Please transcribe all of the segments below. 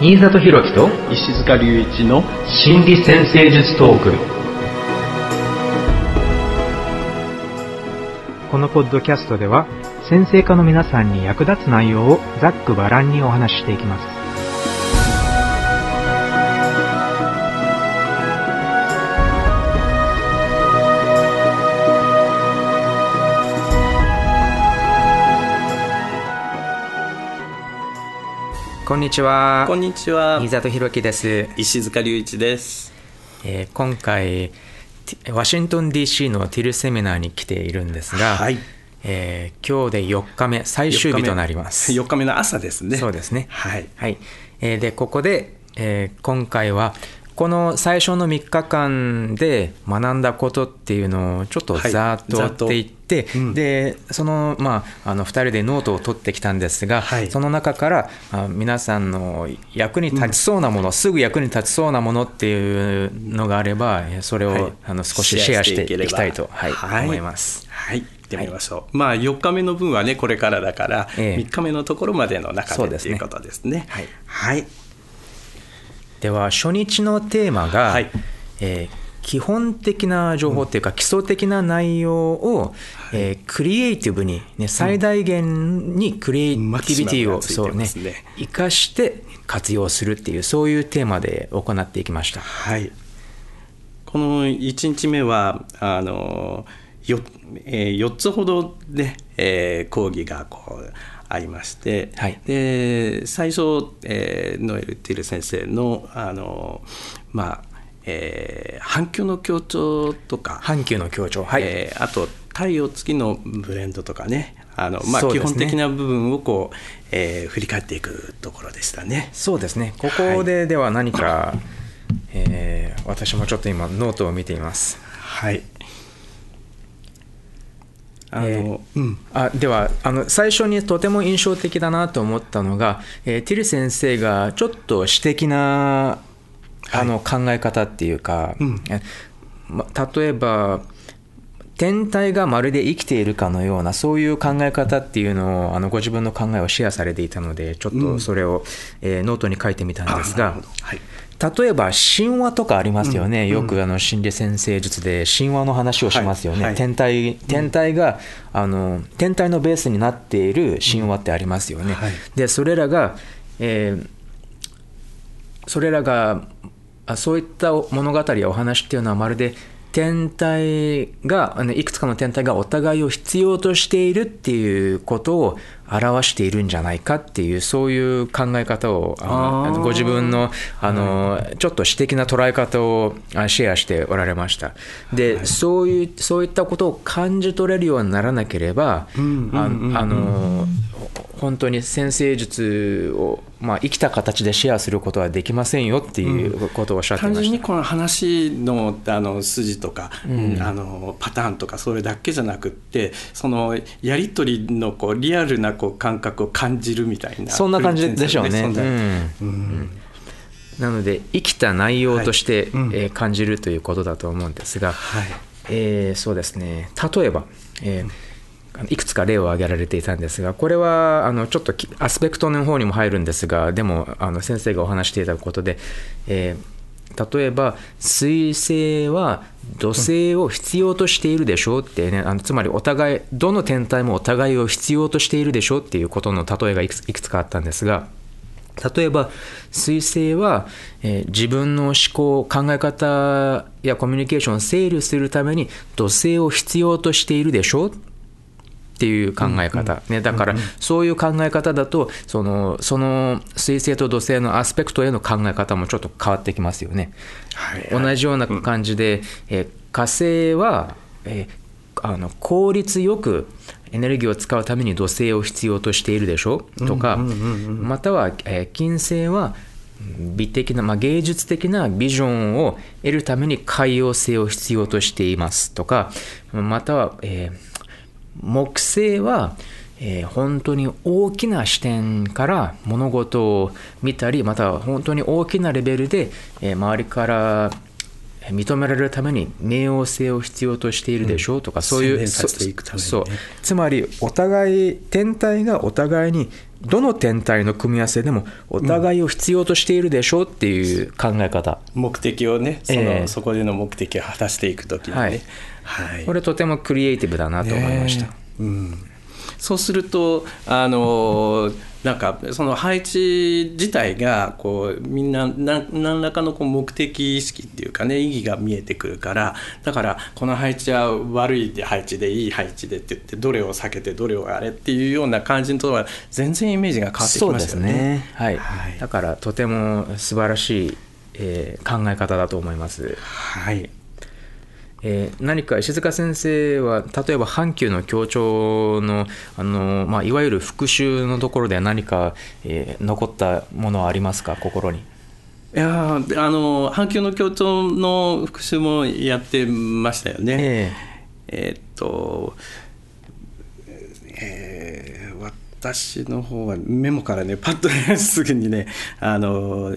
新里博樹と石塚隆一の心理先生術トーク。このポッドキャストでは先生科の皆さんに役立つ内容をざっくばらんにお話ししていきますこんにちは。こんにちは。新里博樹です、石塚隆一です。えー今回ワシントン DC のティルセミナーに来ているんですが、はい。えー今日で4日目最終日となります。4日目の朝ですね。そうですね。はい。はい、えーでここで、えー今回はこの最初の3日間で学んだことっていうのをちょっとはいざーっと追ざってい。って、うん。でそのまああの2人でノートを取ってきたんですが、はい。その中からあ皆さんの役に立ちそうなもの、すぐ役に立ちそうなものっていうのがあればえーそれを、はい。あの少しシェアしていきたいと、はい。はい。思います。はい。行ってみましょう、まあ4日目の分はねこれからだから、ええ。3日目のところまでの中ですねでっていうことですね。はい。はいでは初日のテーマが、はい。えー基本的な情報っていうか、基礎的な内容を、えークリエイティブに、ね、最大限にクリエイティビティを、そうね生かして活用するっていうそういうテーマで行っていきました。はい。この1日目はあのよ、えー、4つほどね、えー講義がこうありまして、はい。で最初、えーノエル・ティル先生のあの、まあえー反響の強調とか、阪急の協調、はい。えーあと太陽付きのブレンドとかねあの、まあ、基本的な部分をこう、えー振り返っていくところでしたね。そうですね。ここででは何か、えー私もちょっと今ノートを見ています。はいあの、えーうん。あではあの最初にとても印象的だなと思ったのが、えーティル先生がちょっと詩的なあの考え方っていうか、うん。えま、例えば天体がまるで生きているかのようなそういう考え方っていうのをあのご自分の考えをシェアされていたのでちょっとそれを、えーノートに書いてみたんですがあなるほど。はい例えば神話とかありますよね、よくあの心理先生術で神話の話をしますよね、はい。はい。天体天体が、あの天体のベースになっている神話ってありますよね、はい。でそれらが、えーそれらがあそういった物語やお話っていうのはまるで天体がいくつかの天体がお互いを必要としているっていうことを表しているんじゃないかっていうそういう考え方をあのご自分のあの、ちょっと詩的な捉え方をあシェアしておられました。で、そういうそういったことを感じ取れるようにならなければ、んあうんうんうん。あの本当に先生術を、まあ、生きた形でシェアすることはできませんよっていうことをおっしゃってました。純にこの話のあの筋とか、あのパターンとかそれだけじゃなくってそのやり取りのこうリアルなこう感覚を感じるみたいなそんな感じでしょうね。うん。うん。なので生きた内容として、はえー感じるということだと思うんですが、はい。えーそうですね。例えば、えーいくつか例を挙げられていたんですがこれはあのちょっときアスペクトの方にも入るんですがでもあの先生がお話していたことで、えー例えば水星は土星を必要としているでしょうってねあのつまりお互いどの天体もお互いを必要としているでしょうっていうことの例えがいくつかあったんですが例えば水星は、えー自分の思考考え方やコミュニケーションを整理するために土星を必要としているでしょうっていう考え方、ね、だからそういう考え方だとそのその水星と土星のアスペクトへの考え方もちょっと変わってきますよね。はい同じような感じで、えー火星は、えーあの効率よくエネルギーを使うために土星を必要としているでしょ？とか、または、えー金星は美的な、まあ、芸術的なビジョンを得るために海洋星を必要としています。とかまたは、えー木星は、えー本当に大きな視点から物事を見たりまたは本当に大きなレベルで、えー周りから認められるために冥王星を必要としているでしょうとか、そういう洗練させていくためにね。そうつまりお互い天体がお互いにどの天体の組み合わせでもお互いを必要としているでしょうっていう考え方、目的をねその、ええそこでの目的を果たしていく時にね、はいはい。これとてもクリエイティブだなと思いました、ねえ。うん、そうするとあのなんかその配置自体がこうみんな何何らかのこう目的意識っていうかね意義が見えてくるからだからこの配置は悪い配置でいい配置でって言ってどれを避けてどれをあれっていうような感じとは全然イメージが変わってきますよね。ね、はい。はい。だからとても素晴らしい、えー考え方だと思います、はいえー何か石塚先生は例えば阪急の協調のあの、まあ、いわゆる復習のところでは何か、えー残ったものはありますか心に？いやーあの阪急の協調の復習もやってましたよね。ええーっと、えー私の方はメモからねパッとねすぐにねあの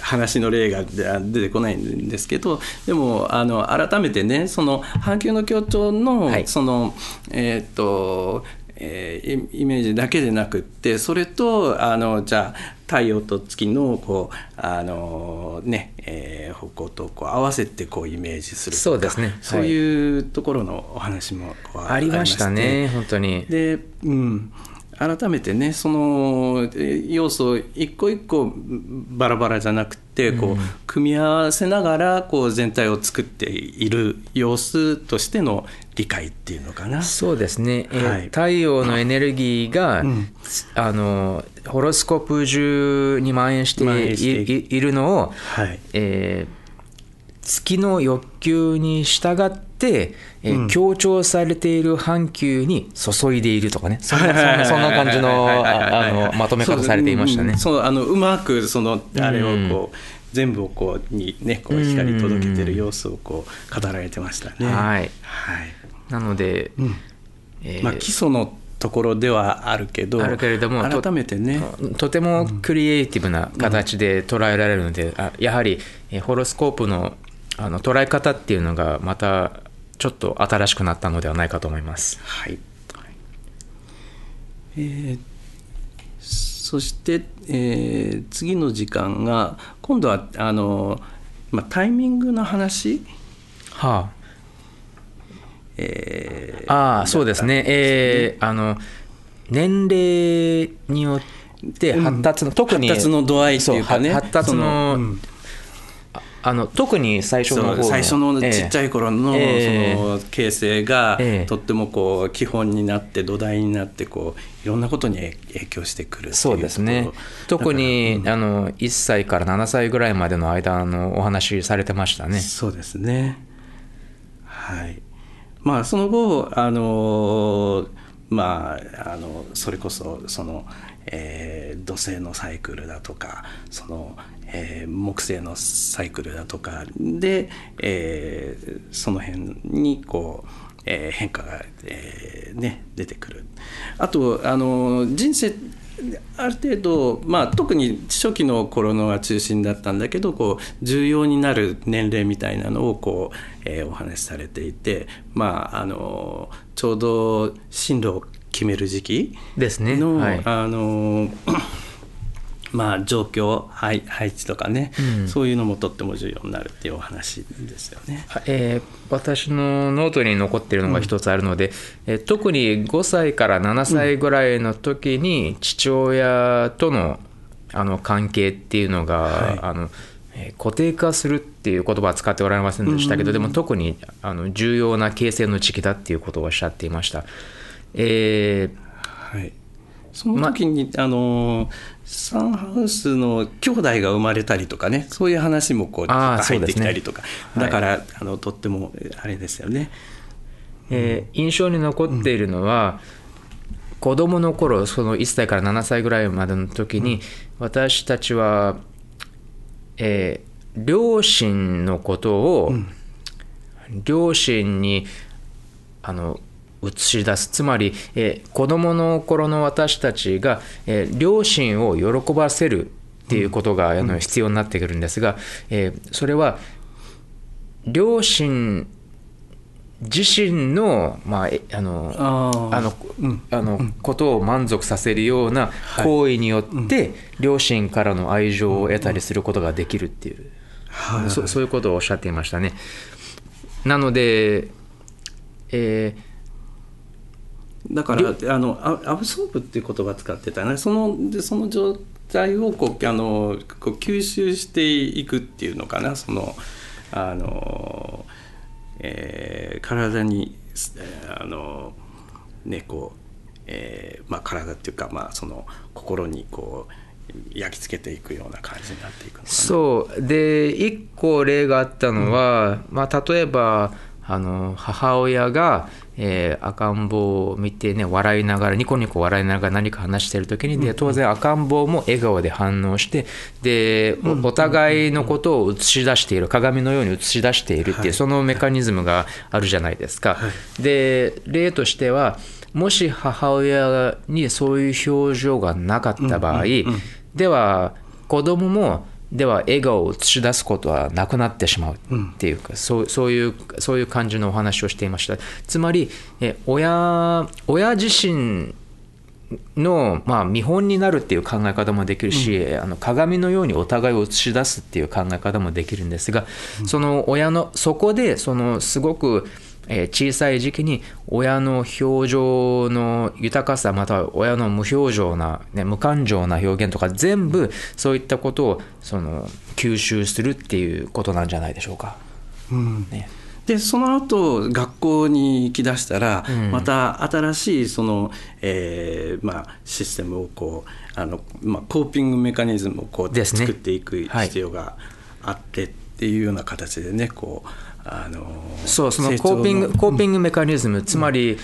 話の例が出出てこないんですけどでもあの改めてねその阪急の協調の、はい。そのえーっとえーイイメージだけでなくってそれとあのじゃあ太陽と月のこうあのね、えー方向とこう合わせてこうイメージするそうですね。はいそういうところのお話もありましたね本当に。で、うん、改めてねそのえ要素一個一個バラバラじゃなくてこう、組み合わせながらこう全体を作っている様子としての理解っていうのかな。そうですね、えーはい。太陽のエネルギーが、ん。あのホロスコープ中に蔓延して蔓延していいいるのを、はい。えー月の欲求に従って、えーうん。強調されている阪急に注いでいるとかね。そんなそんなそんな感じのああのまとめ方されていましたね。そう,、うあのうまくそのあれをうんこう、全部をこうにねこう光り届けてる様子をこう語られてましたね。はい。はい。なので、うん。えーまあ、基礎のところではあるけどあるけれどもと改めてね。とてもクリエイティブな形で捉えられるので、あやはりえーホロスコープのあの捉え方っていうのがまたちょっと新しくなったのではないかと思います。はい、えーそして、えー次の時間が今度はあの、まあ、タイミングの話、はえーあ、ああそうですね、えーあの年齢によって発達の、特に発達の度合いっていうかね。発達のうんあの特に最初の最初のちっちゃい、い頃の,、ええ。その形成が、ええ。とってもこう基本になって土台になってこういろんなことに影影響してくるそうですね。特に、だかあの1歳から7歳ぐらいまでの間のお話しされてましたね。らそうですね。はい。まあその後あのまああのそれこそその、えー土星のサイクルだとかその、えー木星のサイクルだとかで、えーその辺にこう、えー変化が、えーね、出てくる。あとあの人生ある程度、まあ、特に初期の頃のが中心だったんだけどこう重要になる年齢みたいなのをこう、えーお話しされていて、まあ、あのちょうど進路を決める時期ですねの,、はいあのまあ、状況配配置とかね、うん。そういうのもとっても重要になるっていうお話ですよね。えー私のノートに残っているのが一つあるので、えー特に5歳から7歳ぐらいの時に父親とのあの関係っていうのが、はい。あのえー固定化するっていう言葉は使っておられませんでしたけど、でも特にあの重要な形成の時期だっていうことをおっしゃっていました。えーはい、その時に、あのサンハウスの兄弟が生まれたりとかねそういう話もこう入ってきたりとか、ね。はい。だから、あのとってもあれですよね。えー印象に残っているのは、子供の頃その1歳から7歳ぐらいまでの時に、私たちは、えー両親のことを、両親にあの映し出す。つまり、えー子供の頃の私たちが、えー両親を喜ばせるっていうことが、あの必要になってくるんですが、えーそれは両親自身の,、まあ、えあのあのうん。あのことを満足させるような行為によって、両親からの愛情を得たりすることができるっていう、はい。そそういうことをおっしゃっていましたね。なので、えだからあのアアブソーブっていう言葉を使ってたねそのでその状態をこうあのこう吸収していくっていうのかな。そのあの、えー体にえーあのねこう、えーまあ、体っていうか、まあ、その心にこう焼き付けていくような感じになっていくのかな。そう。で一個例があったのは、まあ、例えばあの母親が、えー赤ん坊を見てね笑いながらニコニコ笑いながら何か話してる時にで当然赤ん坊も笑顔で反応してでおお互いのことを映し出している鏡のように映し出しているっていう、はい。そのメカニズムがあるじゃないですか。で例としてはもし母親にそういう表情がなかった場合、では子供もでは笑顔を映し出すことはなくなってしまうっていうか、そうそういうそういう感じのお話をしていました。つまりえ親親自身の、まあ、見本になるっていう考え方もできるし、あの鏡のようにお互いを映し出すっていう考え方もできるんですが、その親のそこでそのすごくえー小さい時期に親の表情の豊かさまたは親の無表情な、ね、無感情な表現とか全部そういったことをその吸収するっていうことなんじゃないでしょうか。うん。ね。でその後学校に行きだしたら、うん。また新しいその、えーまあ、システムをこうあの、まあ、コーピングメカニズムをこう、ね。作っていくはい必要があってっていうような形でねこうあのそうそのコーピングコーピングメカニズム、つまり、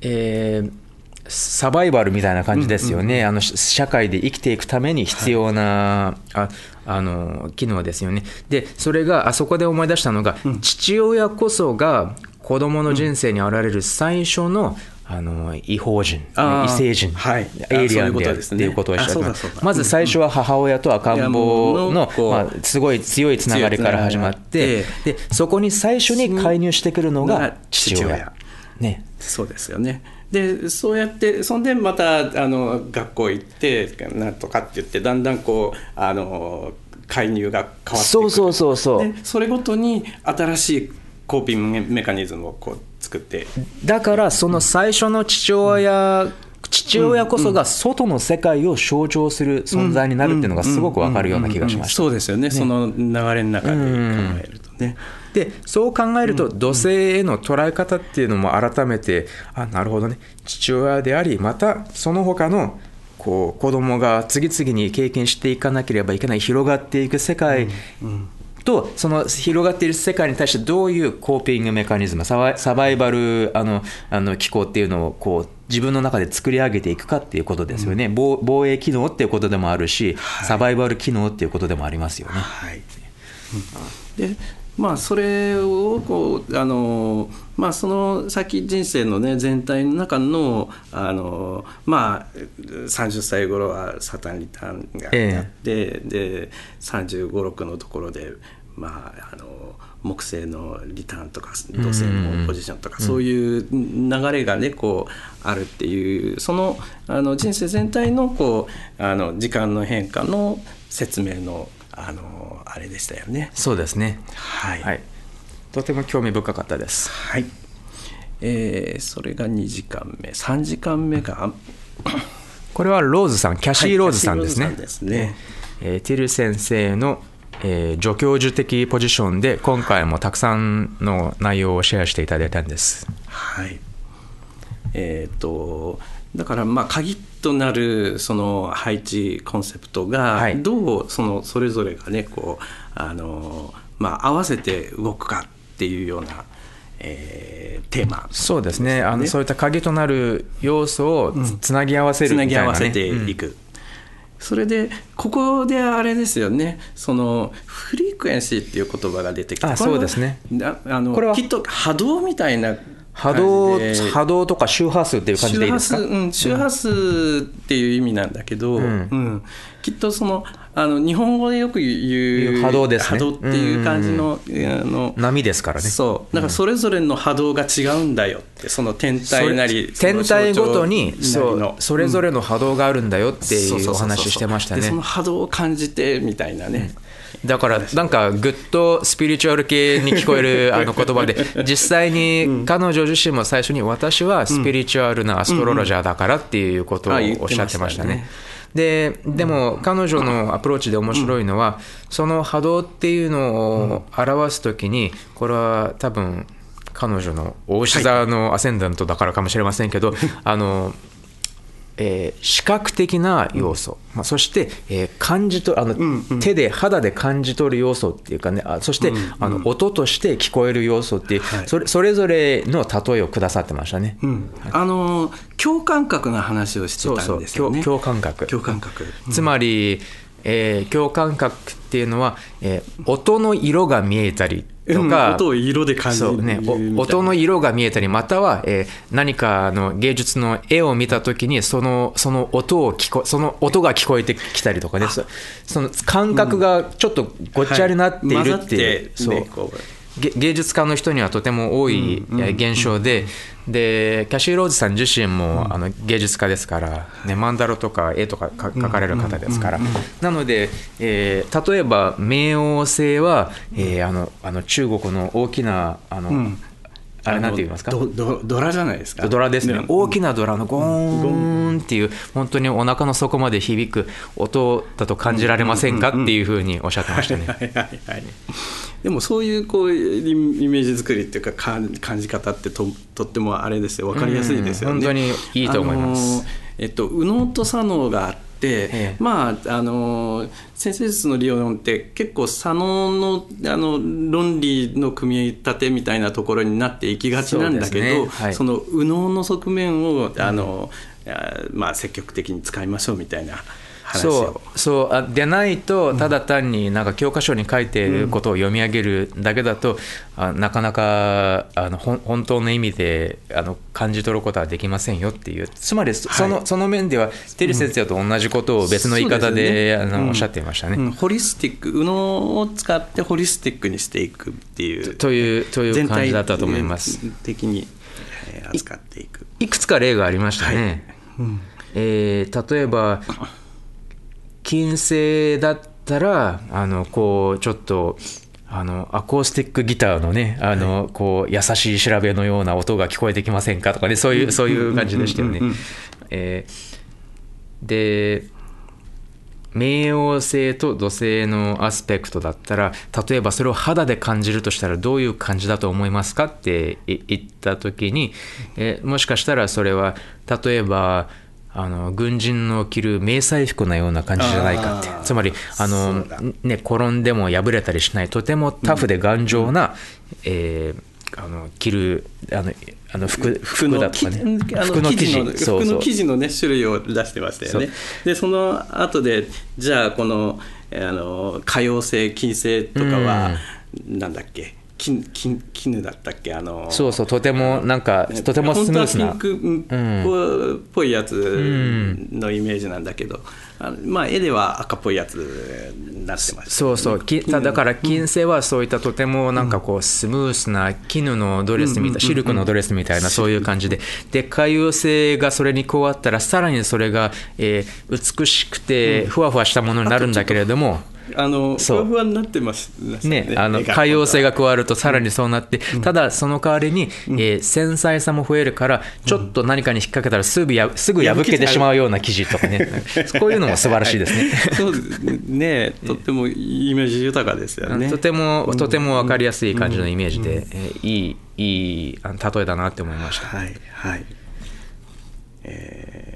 えーサバイバルみたいな感じですよね、あのし社会で生きていくために必要な、ああの機能ですよね。で、それがあそこで思い出したのが、父親こそが子供の人生に現れる最初の、あの異邦人、異星人、はい。エイリアンであるっですね。ていうことをしゃってまず最初は母親と赤ん坊のまあ、すごい強いつながりから始まって、でそこに最初に介入してくるのが父親。父親。ね、そうですよね。でそうやってそんでまたあの学校行ってなんとかって言ってだんだんこうあの介入が変わってくる。そうそうそうそう。でそれごとに新しいコーピングメカニズムをこう作って。だからその最初の父親、父親こそが外の世界を象徴する存在になるっていうのがすごくわかるような気がしました。そうですよね。その流れの中で考えるとね。でそう考えると土星への捉え方っていうのも改めてあなるほどね。父親でありまたその他のこう子供が次々に経験していかなければいけない広がっていく世界とその広がっている世界に対してどういうコーピングメカニズムサバイサバイバルあのあの機構っていうのをこう自分の中で作り上げていくかっていうことですよね、防防衛機能っていうことでもあるし、サバイバル機能っていうことでもありますよね。はい、でまあそれをこうあのまあその先人生のね全体の中のあのまあ30歳頃はサタンリターンがやって、で3 5 6のところでまああの木星のリターンとか土星のポジションとか、そういう流れがねこうあるっていうそのあの人生全体のこうあの時間の変化の説明のあのあれでしたよね。そうですねはい。はい、とても興味深かったです。はい。えーそれが2時間目、3時間目がこれはローズさん、キャシー・ローズさんですね。はいキャシーローズさんですねえーティル先生の、えー助教授的ポジションで今回もたくさんの内容をシェアしていただいたんです。はい。えっ、とだからまあ鍵となるその配置コンセプトがはい。どうそのそれぞれがねこうあのまあ合わせて動くかっていうような、えーテーマそうですね。あのそういった鍵となる要素をつ,、つなぎ合わせるつなみたいな、ね、ぎ合わせていく、それでここであれですよね。そのフリークエンシーっていう言葉が出てきてそうですね。ああのこれはきっと波動みたいな波動波動とか周波数っていう感じでいいですか？周波数,、うん、周波数っていう意味なんだけど、うん。きっとそのあの日本語でよく言う波動ですね。波動っていう感じの,、あの波ですからね。そう。だからそれぞれの波動が違うんだよってその天体なり天体ごとにそうそれぞれの波動があるんだよっていうお話してましたね。でその波動を感じてみたいなね、だからなんかグッとスピリチュアル系に聞こえるあの言葉で 実際に彼女自身も最初に私はスピリチュアルなアストロロジャーだからっていうことをおっしゃってましたね。ででも彼女のアプローチで面白いのはその波動っていうのを表す時にこれは多分彼女の大牛座のアセンダントだからかもしれませんけど あのえー視覚的な要素、まあ、そして、えー感じとあの、手で肌で感じ取る要素っていうかねあそして、あの音として聞こえる要素っていう、はい。それそれぞれの例えをくださってましたね。うん。あの共感覚の話をしてたそうそうんですよね。共共感覚。共感覚、つまり、えー共感覚っていうのは、えー音の色が見えたりとうんか、音を色で感じるね、音の色が見えたりまたは、えー何かの芸術の絵を見た時にそのその音を聞こその音が聞こえてきたりとかね。そその感覚がちょっとごっちゃになっているっていう、うねこう。げ芸術家の人にはとても多いえー現象で、でキャシー・ローズさん自身も、あの芸術家ですから、ね、マンダロとか絵とかか描かれる方ですから、なので、えー例えば冥王星は、えーあのあの中国の大きなあの、んあれなんて言いますか？ドドドラじゃないですか。ドラですね。大きなドラのゴーンっていう本当にお腹の底まで響く音だと感じられませんか？っていうふうにおっしゃってましたね。はいはいはいでもそういうこうイイメージ作りっていうか感感じ方ってととってもあれですよ。分かりやすいですよね。うん。本当にいいと思います。えっと、右脳と左脳があって、ええ。まああの先生術の理論って結構左脳のあの論理の組み立てみたいなところになっていきがちなんだけどね。はい。その右脳の側面をあの、あまあ、積極的に使いましょうみたいな話を。そうそうあでないとただ単になんか教科書に書いていることを読み上げるだけだと、あなかなかあのほん本当の意味であの感じ取ることはできませんよっていう。つまりそその,、その面ではテリー先生と同じことを別の言い方で,、そうですよねうん。あのおっしゃっていましたね。うん。ホリスティック右脳を使ってホリスティックにしていくっていう。というという全体感じだったと思います。的にえー扱っていく。いくつか例がありましたね。えー例えば 金星だったらあのこうちょっとあのアコースティックギターのねあの、こう優しい調べのような音が聞こえてきませんかとかねそういうそういう感じでしたよね。えーで冥王星と土星のアスペクトだったら例えばそれを肌で感じるとしたらどういう感じだと思いますかってい言った時に、えーもしかしたらそれは例えばあの軍人の着る迷彩服のような感じじゃないかって。つまりあのね、転んでも破れたりしないとてもタフで頑丈な、えーあの着るあのあの服服だとかね。服の生地のそうそう。服の生地のね種類を出してましたよね。でその後でじゃあこのえーあの可用性金星とかは、なんだっけ？金金絹だったっけ？あのそうそうとてもなんかとてもスムースな。本当はピンクっぽいやつのイメージなんだけど、あのまあ絵では赤っぽいやつになってました。そうそう。きだから金星はそういったとてもなんかこうスムースな絹のドレスみたいシルクのドレスみたいなそういう感じで。で海洋星がそれに加わったらさらにそれが、えー美しくてふわふわしたものになるんだけれども、あのふそう。わふわになってましたね。ね、あの絵が。海洋性が加わるとさらにそうなって、ただその代わりに、えー繊細さも増えるからちょっと何かに引っ掛けたらすぐやすぐ破けてしまうような生地とかね。こういうのも素晴らしいですね。そう ね。とってもイメージ豊かですよね。とてもとても分かりやすい感じのイメージで、えーいいいい例えだなって思いました。はいはい。え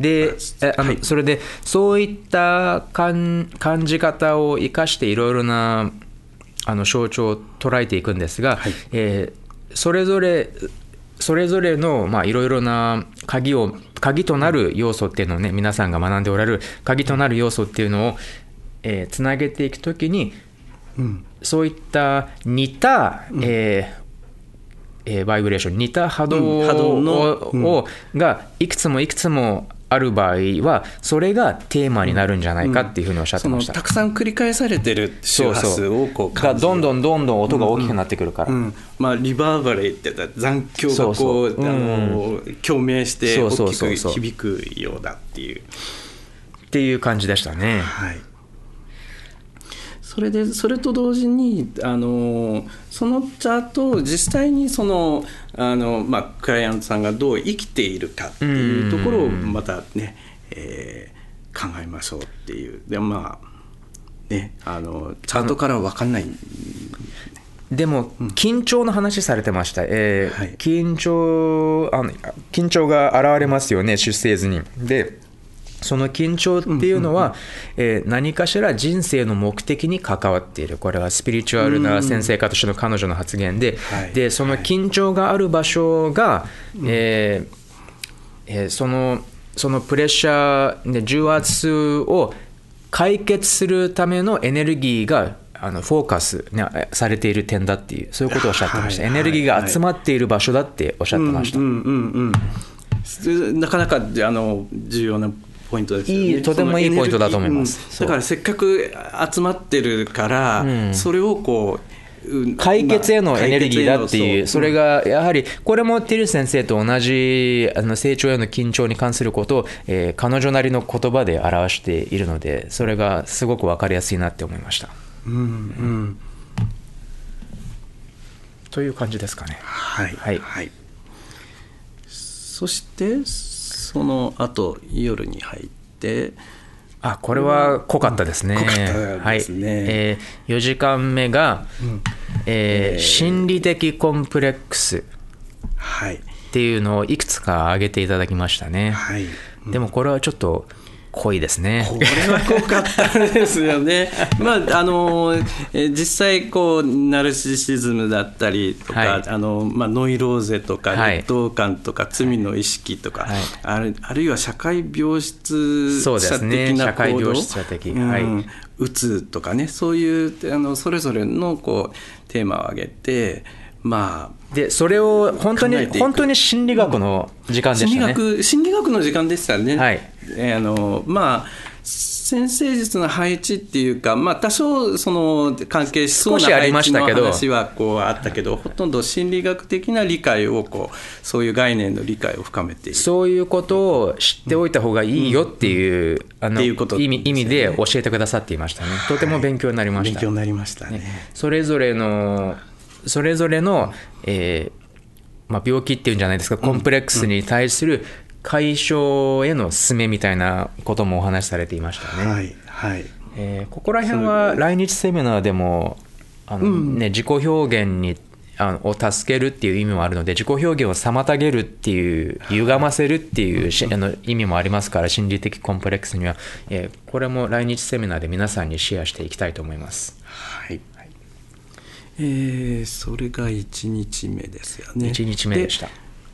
でえあの、はい。それでそういった感感じ方を生かしていろいろなあの象徴を捉えていくんですが、はい。えーそれぞれそれぞれのまあいろいろな鍵を鍵となる要素っていうのをね皆さんが学んでおられる鍵となる要素っていうのを、えーつなげていくときにーうん。そういった似た、えーえーバイブレーション似た波動を,、うん。波動のをがいくつもいくつもある場合はそれがテーマになるんじゃないかっていうふうにおっしゃってました。そのたくさん繰り返されてる周波数をこうが感じるどんどんどんどん音が大きくなってくるから。うんまあ、リバーバレーって残響がこうあの共鳴して大きく響くようだっていう。っていう感じでしたね。はい、それでそれと同時にあのそのチャートを実際にそのあの、まあ、クライアントさんがどう生きているかっていうところをまたね、えー考えましょうっていうでまあねあのチャートからは分かんないでも、緊張の話されてました。えーはい緊張あの、緊張が現れますよね、出生図に。で、その緊張っていうのは、えー何かしら人生の目的に関わっている。これはスピリチュアルな先生家としての彼女の発言で、はい。で、その緊張がある場所が、えーえーそのそのプレッシャーで重圧を解決するためのエネルギーがあのフォーカス、ね、されている点だっていうそういうことをおっしゃってました、はいエネルギーが集まっている場所だっておっしゃってました、なかなかあの重要なポイントですよね。いいとてもいいポイントだと思います。うう。んだからせっかく集まってるから、うん。それをこううん解決へのエネルギーだっていう、まあそれがやはり、これもティル先生と同じあの成長への緊張に関することを、えー彼女なりの言葉で表しているので、それがすごく分かりやすいなって思いました。うんうん。という感じですかね。はい。はい。はい。そしてその後夜に入ってあこれは濃かったですね。濃かったですね。はい。えー、4時間目が、えー心理的コンプレックス。はい。っていうのをいくつか挙げていただきましたね。はい。でもこれはちょっと濃いですね。これは濃かったですよね。まああのえー実際こうナルシシズムだったりとか、はい。あのまあノイローゼとかはい。劣等感とか、罪の意識とか、はい。あるあるいは社会病質者ね。的な社会行動、病質者的。うん。はい、うつとかねそういうあのそれぞれのこうテーマを挙げてまあでそれを本当に本当に心理学の時間で心理したね。学心理学の時間でしたね。はいえーあのまあ先生術の配置っていうか、まあ、多少その関係しそうな配置のましたけど話はこうあったけどほとんど心理学的な理解をこうそういう概念の理解を深めてそういうことを知っておいた方がいいよっていう,、意味意味で教えてくださっていましたね。とても勉強になりました。勉強になりましたね。それぞれのそれぞれの、えーまあ、病気っていうんじゃないですかコンプレックスに対する解消への進めみたいなこともお話しされていましたね。はいはい。えーここら辺は来日セミナーでもあの、ね、自己表現にあのを助けるっていう意味もあるので自己表現を妨げるっていう歪ませるっていうしあの意味もありますから心理的コンプレックスには、えーこれも来日セミナーで皆さんにシェアしていきたいと思います。はいえーそれが1日目ですよね。1日目でした。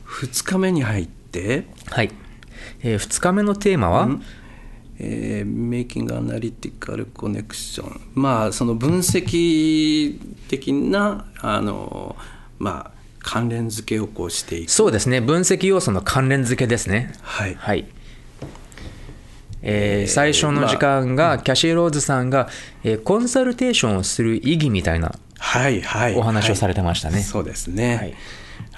2日目に入ってはい、え2日目のテーマは、えー、メイキングアナリティカルコネクション。まあその分析的なあのまあ関連付けをこうしていく。そうですね。分析要素の関連付けですね。はい。はい。えー最初の時間が、キャシー・ローズさんが、えーコンサルテーションをする意義みたいなはいはい。お話をされてましたね。はい。そうですね、はい。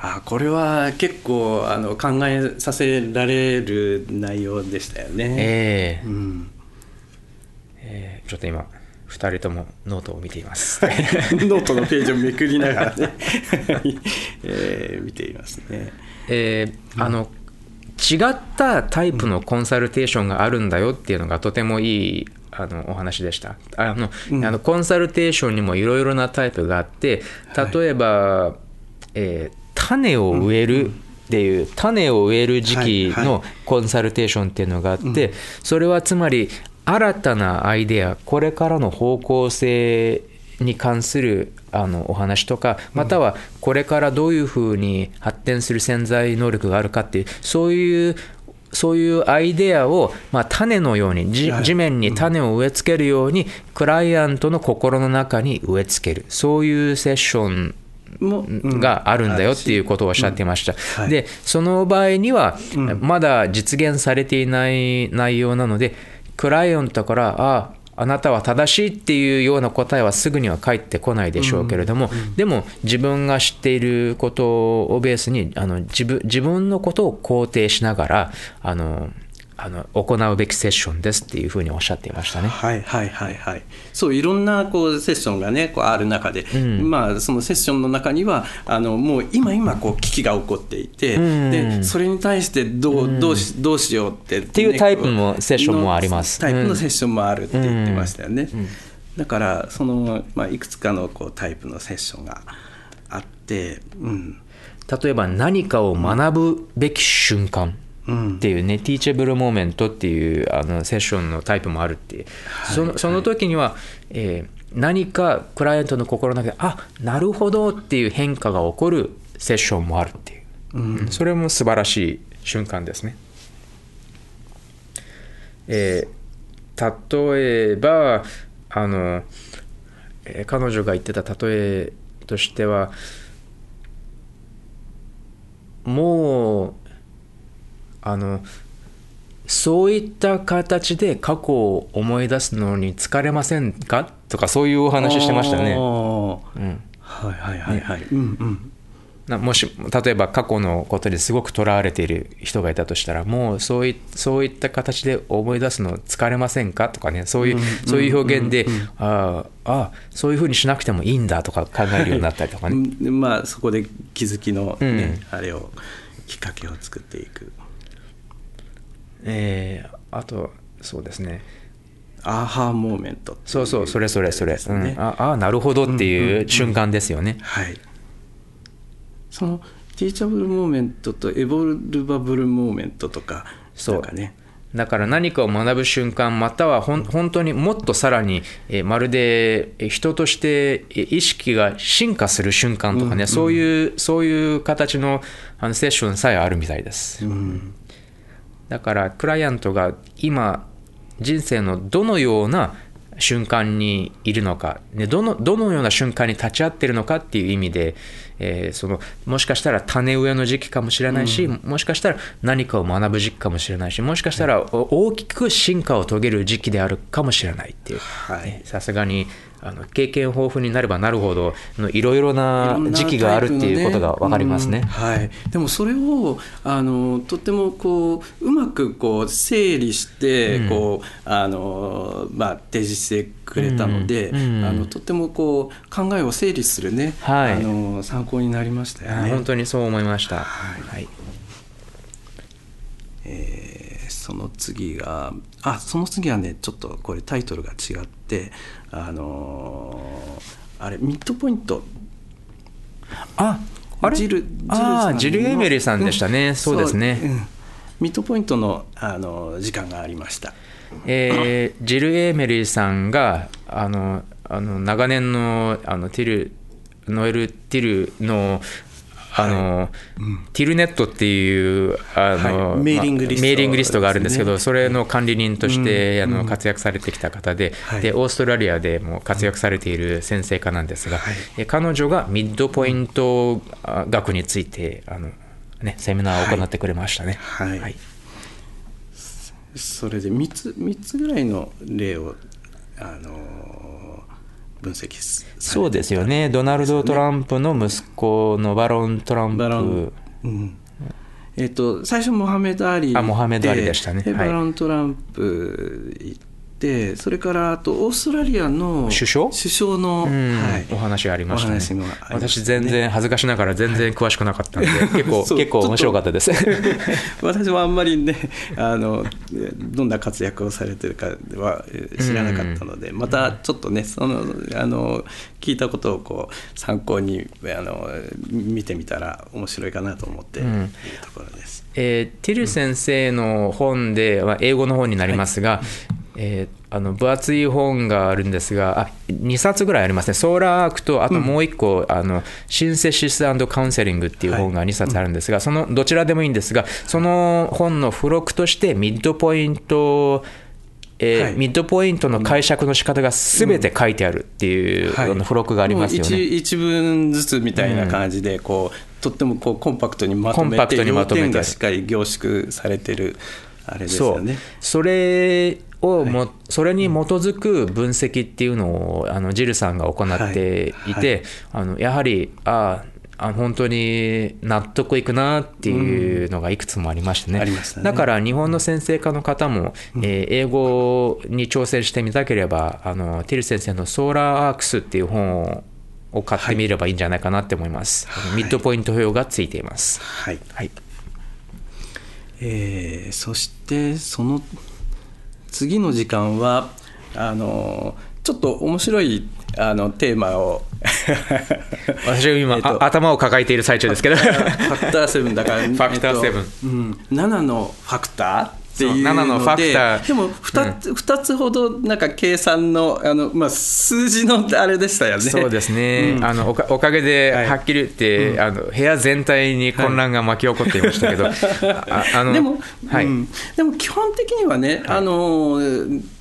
あこれは結構あの考えさせられる内容でしたよね、えーうん、えーちょっと今2人ともノートを見ています。ノートのページをめくりながらね、えー見ていますね。えーあの違ったタイプの consultation があるんだよっていうのがとてもいいあのお話でした。あの、あの consultation にもいろいろなタイプがあって例えば、えー種を植えるっていう種を植える時期はいはの consultation っていうのがあってそれはつまり新たなアイデアこれからの方向性に関するあのお話とかまたはこれからどういうふうに発展する潜在能力があるかっていうそういうそういうアイデアを、まあ、種のように地面に種を植え付けるようにクライアントの心の中に植え付ける。そういうセッションがあるんだよっていうことをおっしゃっていました。で、その場合には、まだ実現されていない内容なので、クライアントから、あああなたは正しいっていうような答えはすぐには返ってこないでしょうけれども、でも自分が知っていることをベースにあの自分自分のことを肯定しながらあのあの行うべきセッションですっていうふうにおっしゃっていましたね。はいはいはいはい。そういろんなこうセッションがねこうある中で、まあそのセッションの中にはあのもう今今こう危機が起こっていて、でそれに対してどう,、どうしどうしようってっていうタイプのセッションもあります。タイプのセッションもあるって言ってましたよね、だからその、まあ、いくつかのこうタイプのセッションがあって、うん、例えば何かを学ぶべき瞬間っていうね、ティーチャブルモーメントっていうあのセッションのタイプもあるっていう、そのその時には、えー何かクライアントの心の中であなるほどっていう変化が起こるセッションもあるっていう、うん。それも素晴らしい瞬間ですね。えー例えばあの、えー彼女が言ってた例えとしてはもうあのそういった形で過去を思い出すのに疲れませんか？とかそういうお話してましたね。うん。はいはいはいはい、うんうん。なもし例えば過去のことですごくとらわれている人がいたとしたらもうそういそういった形で思い出すの疲れませんか？とかね。そういう,、そういう表現で、あああそういうふうにしなくてもいいんだとか考えるようになったりとかね。うん。まあそこで気づきの、ねうん。あれをきっかけを作っていくえーあとそうですね。アーハーモーメントそうそうそれそれそれ、うん、ああなるほどっていう瞬間ですよね。はい。そのティーチャブルモーメントとエボルバブルモーメントとかそう。だから何かを学ぶ瞬間またはほん本当にもっとさらに、えーまるでえー人としてえー意識が進化する瞬間とかね、そういうそういう形のあのセッションさえあるみたいです、だからクライアントが今人生のどのような瞬間にいるのか、ね、どのどのような瞬間に立ち会っているのかっていう意味で、えーそのもしかしたら種植えの時期かもしれないし、もしかしたら何かを学ぶ時期かもしれないしもしかしたらお大きく進化を遂げる時期であるかもしれないっていう。はい。ねさすがにあの経験豊富になればなるほどのいろいろな時期があるっていうことが分かりますね。うんはい、でもそれをあのとってもこううまくこう整理して、こうあの、まあ、提示してくれたので、うんうんあのとってもこう考えを整理するね、はいあの参考になりましたよね。あ本当にそう思いました。はいはいえーその次があその次はねちょっとこれタイトルが違ってあのーあれミッドポイント。ああれ？ジルジル・エメリーさんでしたね、ん。そうですね。ん。ミッドポイントのあの時間がありました。えージル・エメリーさんがあのあの長年のあのティルノエル・ティルのあの、ティルネットっていうあの、はい。メーリングリストまあメーリングリストがあるんですけど、ですそれの管理人として、あの活躍されてきた方で,、はい。でオーストラリアでも活躍されている先生家なんですが、はい。え彼女がミッドポイントあ学についてあの、ね、セミナーを行ってくれましたね。はい。はい。それで3つ三つぐらいの例をあの分析そうですよね、ドナルド・トランプの息子のバロン・トランバロン。プ、うん。えっと最初モハメド・アリあモハメドアリでしたね。はい。バロン・トランプ行ってそれからあとオーストラリアの首相？首相の、うん。はい、お話ありましたね。ね。私全然恥ずかしながら全然詳しくなかったんで、結構そう結構面白かったです。私もあんまりねあのどんな活躍をされてるかは知らなかったので、またちょっとねそのあの聞いたことをこう参考にあの見てみたら面白いかなと思っているところです。えーティル先生の本で、まあ、英語の本になりますが、えーあの分厚い本があるんですがあ2冊ぐらいありますね。ソーラーアークとあともう1個、あのシンセシスカウンセリングっていう本が2冊あるんですが、そのどちらでもいいんですがその本の付録としてミッドポイントえーはい。ミッドポイントの解釈の仕方がすべて書いてあるっていう、はい。あの付録がありますよね。一一文ずつみたいな感じでこう、とってもこうコンパクトにまとめて要点がしっかり凝縮されてるあれですそう。よね。それをも、それに基づく分析っていうのをあのジルさんが行っていて、はい。はいあのやはりああ本当に納得いくなっていうのがいくつもありましてね,、ありましたね。だから日本の先生科の方も、えー英語に挑戦してみたければあのティル先生の「ソーラーアークス」っていう本をを買ってみればいいんじゃないかなって思います、あのミッドポイント表がついています、はい。はい、えーそしてその次の時間はあのちょっと面白いあのテーマを私は今、えっとあ頭を抱えている最中ですけど。ファクターセブンだから ファクターセブン。うん、7のファクター？っていうそう7のファクター。でも 2, つ2つほどなんか計算のあの、まあ、数字のあれでしたよね。そうですね、うん。あのおかおかげではい。はっきり言って、あの部屋全体に混乱が巻き起こっていましたけど、ああのでも、はい。うん。でも基本的にはね、あの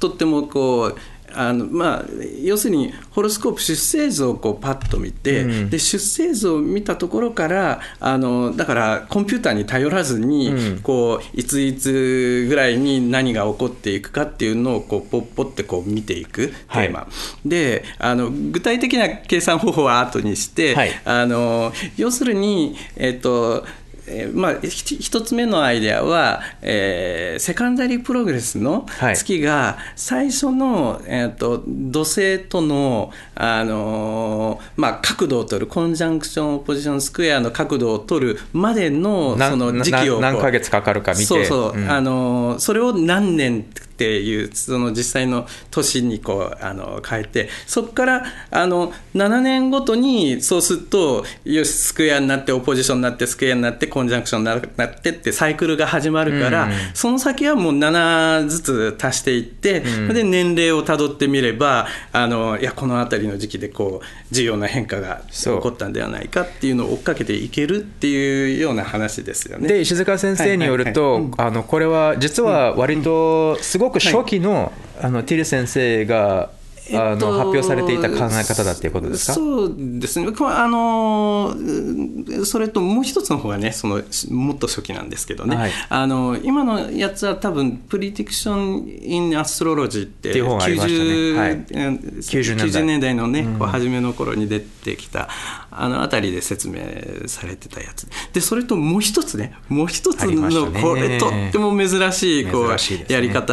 とってもこうあのまあ、要するにホロスコープ出生図をこうパッと見て、うん。で出生図を見たところからあのだからコンピューターに頼らずに、うん。こういついつぐらいに何が起こっていくかっていうのをこうポッポってこう見ていくテーマ、であの具体的な計算方法は後にして、はい。あの要するに、えっとえーまあ、ひ一つ目のアイデアは、えーセカンダリープログレスのはい。月が最初の、えー、と土星との、あのーまあ、角度を取るコンジャンクションオポジションスクエアの角度を取るまでのなその時期を何ヶ月かかるか見て。そうそう、うん。あのーそれを何年っていうその実際の年にこうあの変えてそこからあの7年ごとにそうするとよしスクエアになってオポジションになってスクエアになってコンジャンクションにななってってサイクルが始まるから、うんその先はもう7ずつ足していって、で年齢をたどってみればあのいやこの辺りの時期でこう重要な変化が起こったんではないかっていうのを追っかけていけるっていうような話ですよね。で石塚先生によると、はいはいあのこれは実は割とすごく初期の,、あのティル先生があの、発表されていた考え方だっていうことですか？そうですね、あのーそれともう一つの方がね、そのもっと初期なんですけどね、はい。あの今のやつは多分 Prediction in Astrology ってっていう本がありましたね。はい。90 90 90年代。のね、うん。初めの頃に出てきたあの辺りで説明されてたやつ。でそれともう一つねもう一つのね。これとっても珍しいこうやり方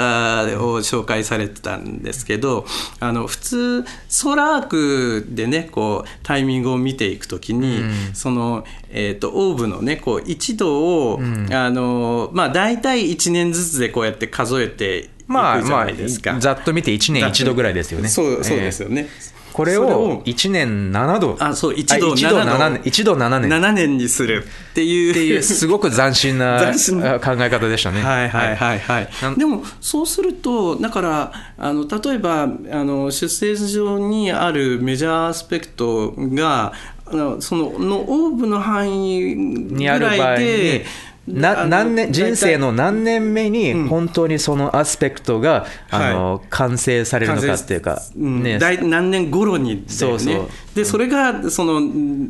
を紹介されてたんですけどあの普通ソーラーアークでねこうタイミングを見ていくときに、うん。その、えー、とオーブのねこう1度を、ん。あのまあ、大体1年ずつでこうやって数えていくじゃまあまあないですか。ざっと見て1年1度ぐらいですよね。そうそうですよ、よね。これそを1年7度。あそう1度あ1度7 7年。1度7年。っ7年にするっていう。ていうすごく斬新な 考え方でしたね。はいはいはいはい、でもそうするとだからあの例えばあの出生図上にあるメジャーアスペクトがあのそののオーブの範囲ぐにある場合らいにでな何年人生の何年目にうん。本当にそのアスペクトが、あのは完成されるのかっていうか、うん。ね、大何年頃にね。そうそう。でそれがその、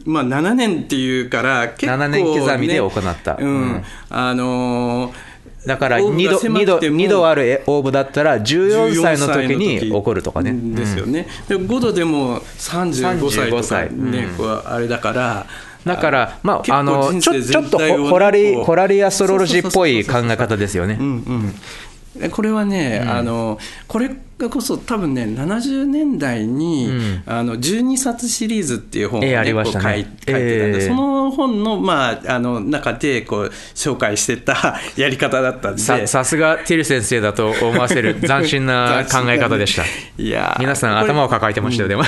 まあ、7年っていうから結構、ね、7年刻みで行った。うん。うん。あのーだからオーブ2が度二度狭くても二度あるオーブだったら14歳の時に14起こるとかね。ですよね、で5度でも35歳と35か歳。ね、うんあれだからだから、まあ、あのちょちょっとホラリホラリアストロロジーっぽい考え方ですよね。う。んうん。えこれはね、あのこれこそ多分ね70年代に、うん。あの12冊シリーズっていう本を、ねええありましたね。書い書いてたんで、ええその本の,、まあ、あの中でこう紹介してた やり方だったんで。ささすがティル先生だと思わせる 斬新な考え方でした。いやー。皆さん頭を抱えてましたよ、でも。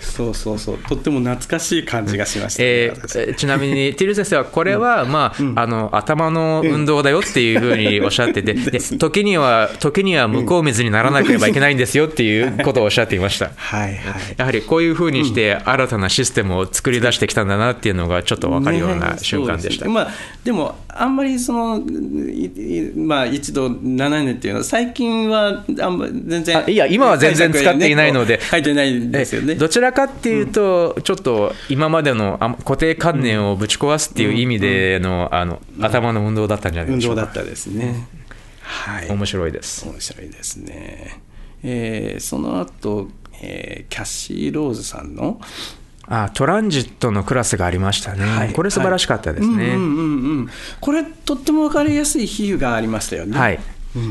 そうそうそう。とっても懐かしい感じがしましたね、え私。ーちなみに、ティル先生は、これは、まあ、あの、頭の運動だよっていうふうにおっしゃってて、で時には、時には向こう水にならなければいけないんですよっていうことをおっしゃっていました。はいはいやはりこういうふうにして新たなシステムを作り出してきたんだなっていうのがちょっと分かるような瞬間でした。ねまあ、でも、あんまりその、まあ、一度7年っていうのは、最近はあんま全然、あいや今は全然使っていないので入ってないんですよね。えどちらかっていうと、ちょっと今までのあ固定観念をぶち壊すっていう意味での,、あの頭の運動だったんじゃない運でしょうか。動だったですね。はい。面白いです。面白いですね。えーその後、えーキャッシー・ローズさんの、あトランジットのクラスがありましたね、はいこれ素晴らしかったですね。うんうんうんうんこれ、とっても分かりやすい比喩がありましたよね。はい、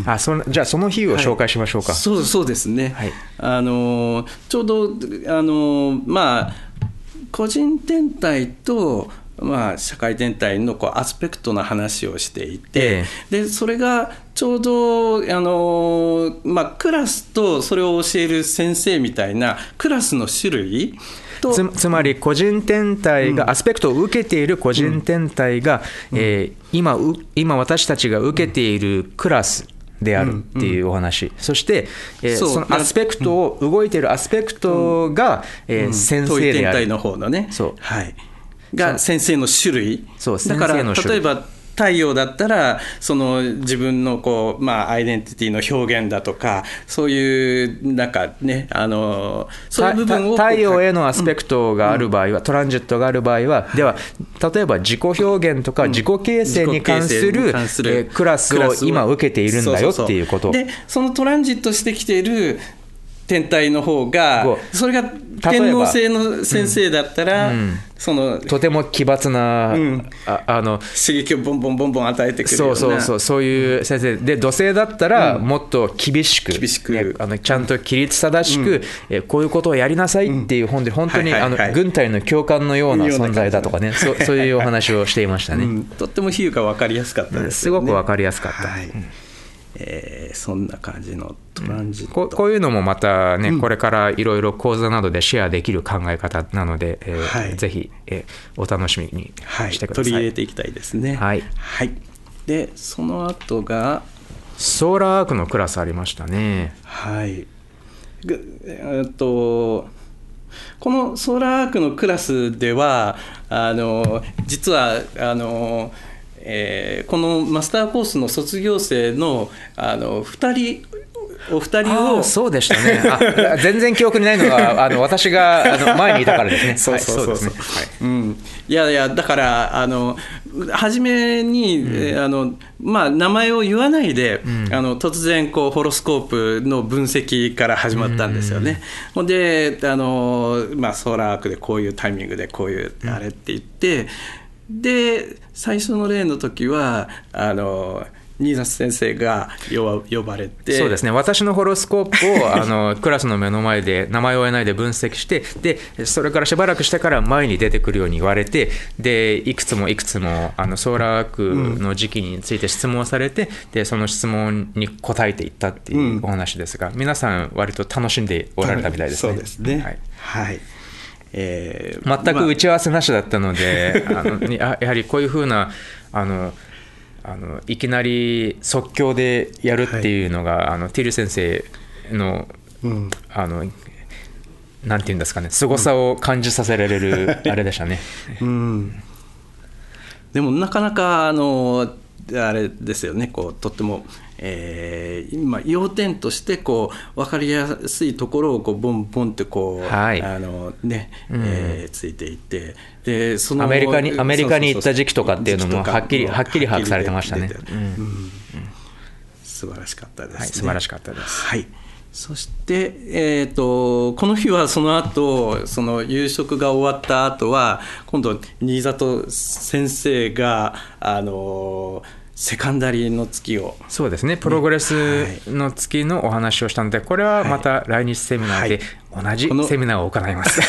あそのじゃあその比喩を紹介しましょうか。そうそうですね、はいあのちょうどあの、まあ、個人天体と、まあ、社会天体のこうアスペクトな話をしていて、でそれがちょうどあの、まあ、クラスとそれを教える先生みたいなクラスの種類とつつまり個人天体が、アスペクトを受けている個人天体が、えー今う今私たちが受けているクラスであるっていうお話、そして、えーそのアスペクトを、動いているアスペクトが、えー先生である。天体の方のね。はい、が先生の種類。そうだから先生の種類。例えば太陽だったらその自分のこう、まあ、アイデンティティの表現だとかそういうなんかねあのそういう部分をた太陽へのアスペクトがある場合は、トランジットがある場合は、では、例えば自己表現とか自己形成に関するクラスを今受けているんだよっていうこと。でそのトランジットしてきている天体の方がそれが天皇星の先生だったら、そのとても奇抜な、ん。ああの刺激をボンボンボンボン与えてくるそううそうそう、そういう先生。で、土星だったら、もっと厳しく、厳しく。ねあのちゃんと規律正しく、えこういうことをやりなさいっていう、本当に本当にあの軍隊の教官のような存在だとかね、そうそういうお話をしていましたね。うん。とっても比喩が分かりやすかったですす。ごくわかりやすかった。はいえーそんな感じのトランジット、こうこういうのもまたね、これからいろいろ講座などでシェアできる考え方なので、えーはい。ぜひ、えーお楽しみにはい、してください。取り入れていきたいですね。はい。でその後がソーラーアークのクラスありましたね。はい。ぐえーっとこのソーラーアークのクラスではあの実はあの、えーこのマスターコースの卒業生のあの2人お二人をそうでしたね。あ全然記憶にないの が、あの私があの前にいたからですね。そうそうそうそうはい。うん、いやいやだからあの初めに、えーあのまあ、名前を言わないで、あの突然こうホロスコープの分析から始まったんですよね。ほんであの、まあ、ソーラーアークでこういうタイミングでこういうあれって言って、で最初の例の時はあの新里先生が呼ば呼ばれて。そうですね。私のホロスコープを あのクラスの目の前で名前を得ないで分析してでそれからしばらくしてから前に出てくるように言われてでいくつもいくつもあのソーラークの時期について質問をされて、でその質問に答えていったっていうお話ですが、皆さん割と楽しんでおられたみたいですね。そうですね。はい。はい、えー全くまあ打ち合わせなしだったので、あ。のに あやはりこういうふうなあのあのいきなり即興でやるっていうのが、あのティル先生の,、うん。あのなんていうんですかね凄さを感じさせられるあれでしたね。うん、でもなかなかあのあれですよね。こうとっても、えー今要点としてこう分かりやすいところをこうボンボンってこう、はい。あのね、えーついていってでそのアメリカにアメリカに行った時期とかっていうのもはっきりはっきり把握されてましたね。うん。うん。素晴らしかったですね、はい素晴らしかったです。はいそして、えー、とこの日はその後その夕食が終わった後は今度新里先生があのセカンダリーの月を。そうですね。プログレスの月のお話をしたのでこれはまた来日セミナーで同じこのセミナーを行います。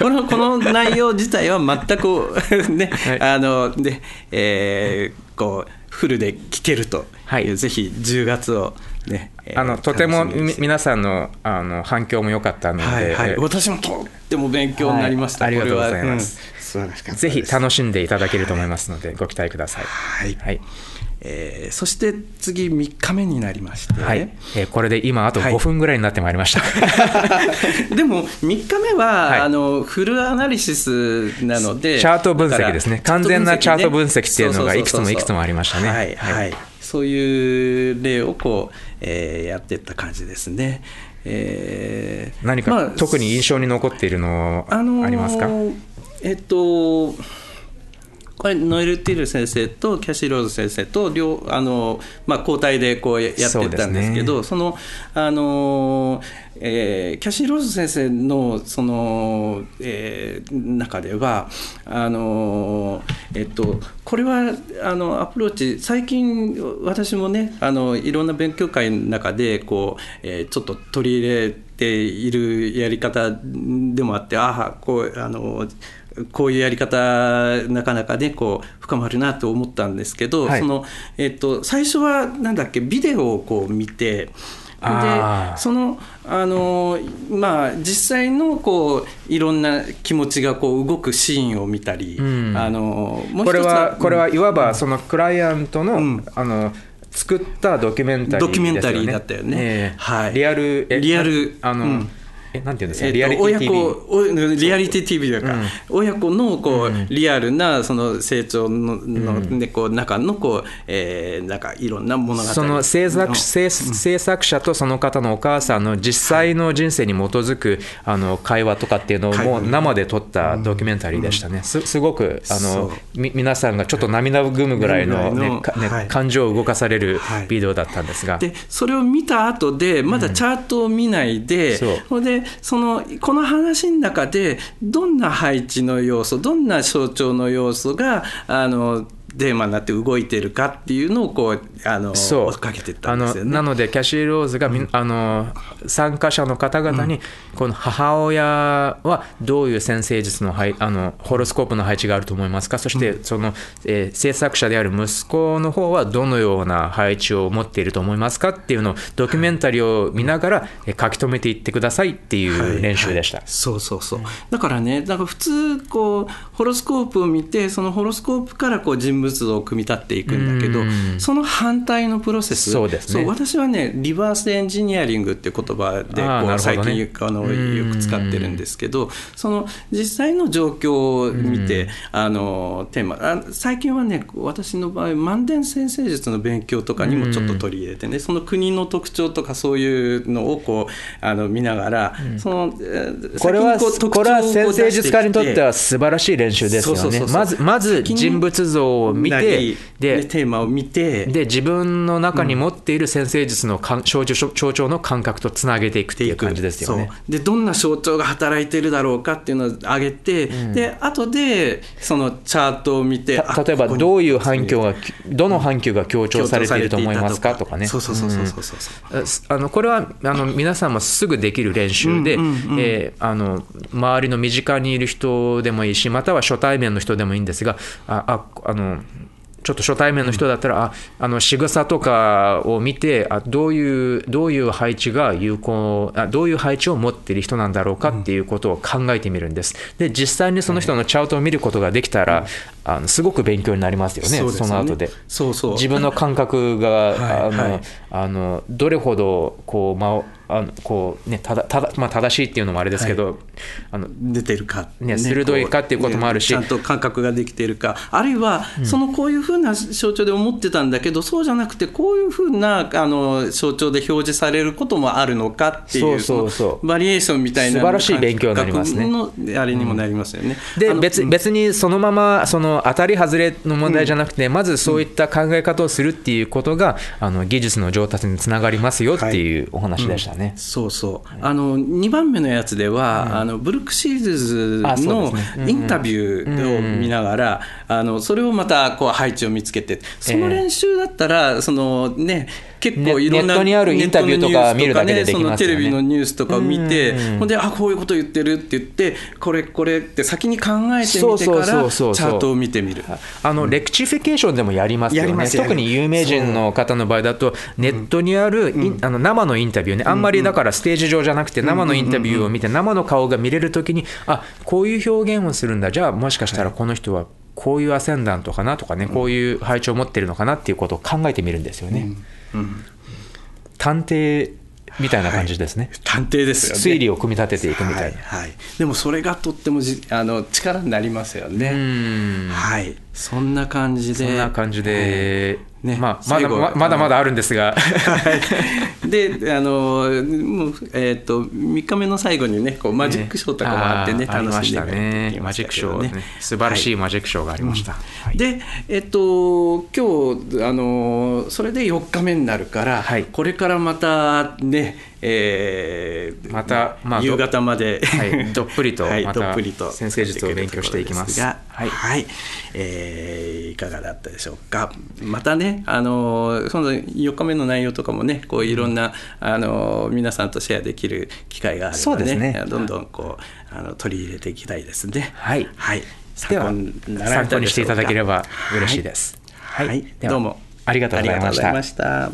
このこの内容自体は全く ね、はい。あので、えーこうフルで聞けると、はい。ぜひ10月をね、あのとても皆さんのあの反響も良かったので、はいはい、え私もとっても勉強になりました、はい。ありがとうございます。うん。ぜひ楽しんでいただけると思いますので、ご期待ください。はい。はい。えーそして次3日目になりまして、はい。えーこれで今あとはい。5分ぐらいになってまいりました。でも3日目は、はい。あのフルアナリシスなのでチャート分析ですね。完全なチャート分析っていうのがいくつもいくつもありましたね。はい、はい。はい。そういう例をこう、えーやっていった感じですね。えー何か、まあ特に印象に残っているのあのーありますか、えっとこれノエル・ティル先生とキャシー・ローズ先生と両あの、まあ、交代でこうやってたんですけどそのあの、えーキャシー・ローズ先生のその、えー中ではあの、えっと、これはあのアプローチ最近私もねあのいろんな勉強会の中でこう、えーちょっと取り入れているやり方でもあってああこうあのこういうやり方なかなかねこう深まるなと思ったんですけど、はい。そのえっと最初はなんだっけビデオをこう見てでそのあのまあ実際のこういろんな気持ちがこう動くシーンを見たり、ん。あのこれはこれはうん。いわばそのクライアントの,、うん。あの作ったドキュメンタリーですよね。ドキュメンタリーだったよね。ええ。はい。リアルえリアルあの、うんえなんていうんですか、えリアリティ TV 親子おリアリティ TV だから、親子のこう、リアルなその成長のの、ねこう中のこう、えーなんかいろんな物語。その制作の制制作者とその方のお母さんの実際の人生に基づくあの会話とかっていうのをもう生で撮ったドキュメンタリーでしたね。すすごくあそのみ皆さんがちょっと涙ぐむぐらいの,、ねかねはい。感情を動かされるはい。ビデオだったんですが。でそれを見た後でまだチャートを見ないで、そう。ほんそのこの話の中でどんな配置の要素どんな象徴の要素があのテーマになって動いてるかっていうのをこうあのそう。追っかけてたんですよね。なのでキャシー・ローズがみ、あの参加者の方々に、この母親はどういう先生術の配あのホロスコープの配置があると思いますか？そしてその、えー制作者である息子の方はどのような配置を持っていると思いますかっていうのをドキュメンタリーを見ながら、えー書き留めていってくださいっていう練習でした。はいはい。そうそうそう、だからねだから普通こうホロスコープを見てそのホロスコープからこう人物像を組み立っていくんだけどうん。その反対のプロセスそうですね。私はねリバースエンジニアリングって言葉でこう最ね。近あのよく使ってるんですけどその実際の状況を見てあのテーマあ最近はね私の場合万伝先生術の勉強とかにもちょっと取り入れてねその国の特徴とかそういうのをこうあの見ながらそのえーこれはこれはを先生術家にとっては出素晴らしい練習ですよね。そうそうそうそう。まずまず人物像を見なてりででテーマを見てで自分の中に持っている先生術のか象徴象徴の感覚とつなげていくっていう感じですよね。でどんな象徴が働いてるだろうかっていうのを上げて、で後でそのチャートを見て例えばどういう反響がどの反響が強調されていると思いますかとかね。そうそうそうそうそうそうあすあのこれはあの皆さんもすぐできる練習で、うんうんうんえーあの周りの身近にいる人でもいいしまたは初対面の人でもいいんですがあああのちょっと初対面の人だったら、ああの仕草とかを見てあどういうどういう配置が有効あどういう配置を持っている人なんだろうかっていうことを考えてみるんです。で実際にその人のチャートを見ることができたら、あのすごく勉強になりますよねその後で。そうそう。自分の感覚が、はいあのどれほどこう、まおあのこうね、ただただまあ、正しいっていうのもあれですけど、あの出てるか、ね鋭いかっていうこともあるし。ねちゃんと感覚ができてるか。あるいはそのこういうふうな象徴で思ってたんだけど、そうじゃなくてこういうふうなあの象徴で表示されることもあるのかっていうそうそうそう。のバリエーションみたいな素晴らしい勉強になりますね。のあれにもなりますよね。であの別別にそのままその当たり外れの問題じゃなくて、まずそういった考え方をするっていうことが、あの技術の上達につながりますよっていうお話でしたね。そうそう。あの2番目のやつでは、あのブルックシールズのインタビューを見ながら、あのそれをまたこう配置を見つけてその練習だったら、そのね結構いろんなネットにあるインタビューとか見るだけでできますよね。テレビのニュースとかを見てうん。ほんであこういうこと言ってるって言ってこれこれって先に考えてみてからチャートを見てみる。あの rectification でもやりますよね、特に有名人の方の場合だと、ネットにあるあの生のインタビューね、あんまりだからステージ上じゃなくて、生のインタビューを見て、生の顔が見れるときに、あこういう表現をするんだ、じゃあ、もしかしたらこの人はこういうアセンダントかなとかね、こういう配置を持ってるのかなっていうことを考えてみるんですよね。探偵みたいな感じですね。探偵ですよね。推理を組み立てていくみたいな。はい、はいでもそれがとってもじあの力になりますよね。うんはい、そんな感じで。そんな感じで、ね。まあ、まだままだまだあるんですが、はい、であのもう、えー、と3日目の最後にねこうマジックショーとかもあってねあーありました楽しんでね。マジックショーね。素晴らしいマジックショーがありました。はい。でえっと今日あのそれで4日目になるから、はい。これからまたね、えーまたまあど夕方まで、はいどっぷりと はいどっぷりと先生術を勉強していきます。がはいはい、えーいかがだったでしょうか。またねあのその4日目の内容とかもねこういろんな、あの皆さんとシェアできる機会があればねそうですね。どんどんこうあの取り入れていきたいですね。はい。はい。では参考にしていただければ嬉しいです。はい、ではどうも。ありがとうございました